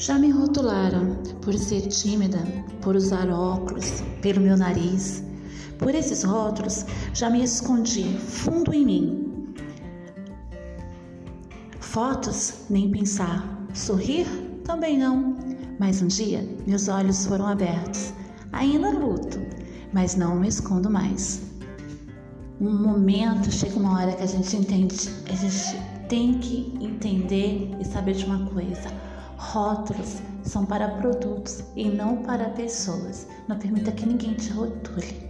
Já me rotularam por ser tímida, por usar óculos, pelo meu nariz. Por esses rótulos, já me escondi fundo em mim. Fotos, nem pensar. Sorrir, também não. Mas um dia, meus olhos foram abertos. Ainda luto, mas não me escondo mais. Um momento, chega uma hora que a gente entende, a gente tem que entender e saber de uma coisa Rótulos são para produtos e não para pessoas. Não permita que ninguém te rotule.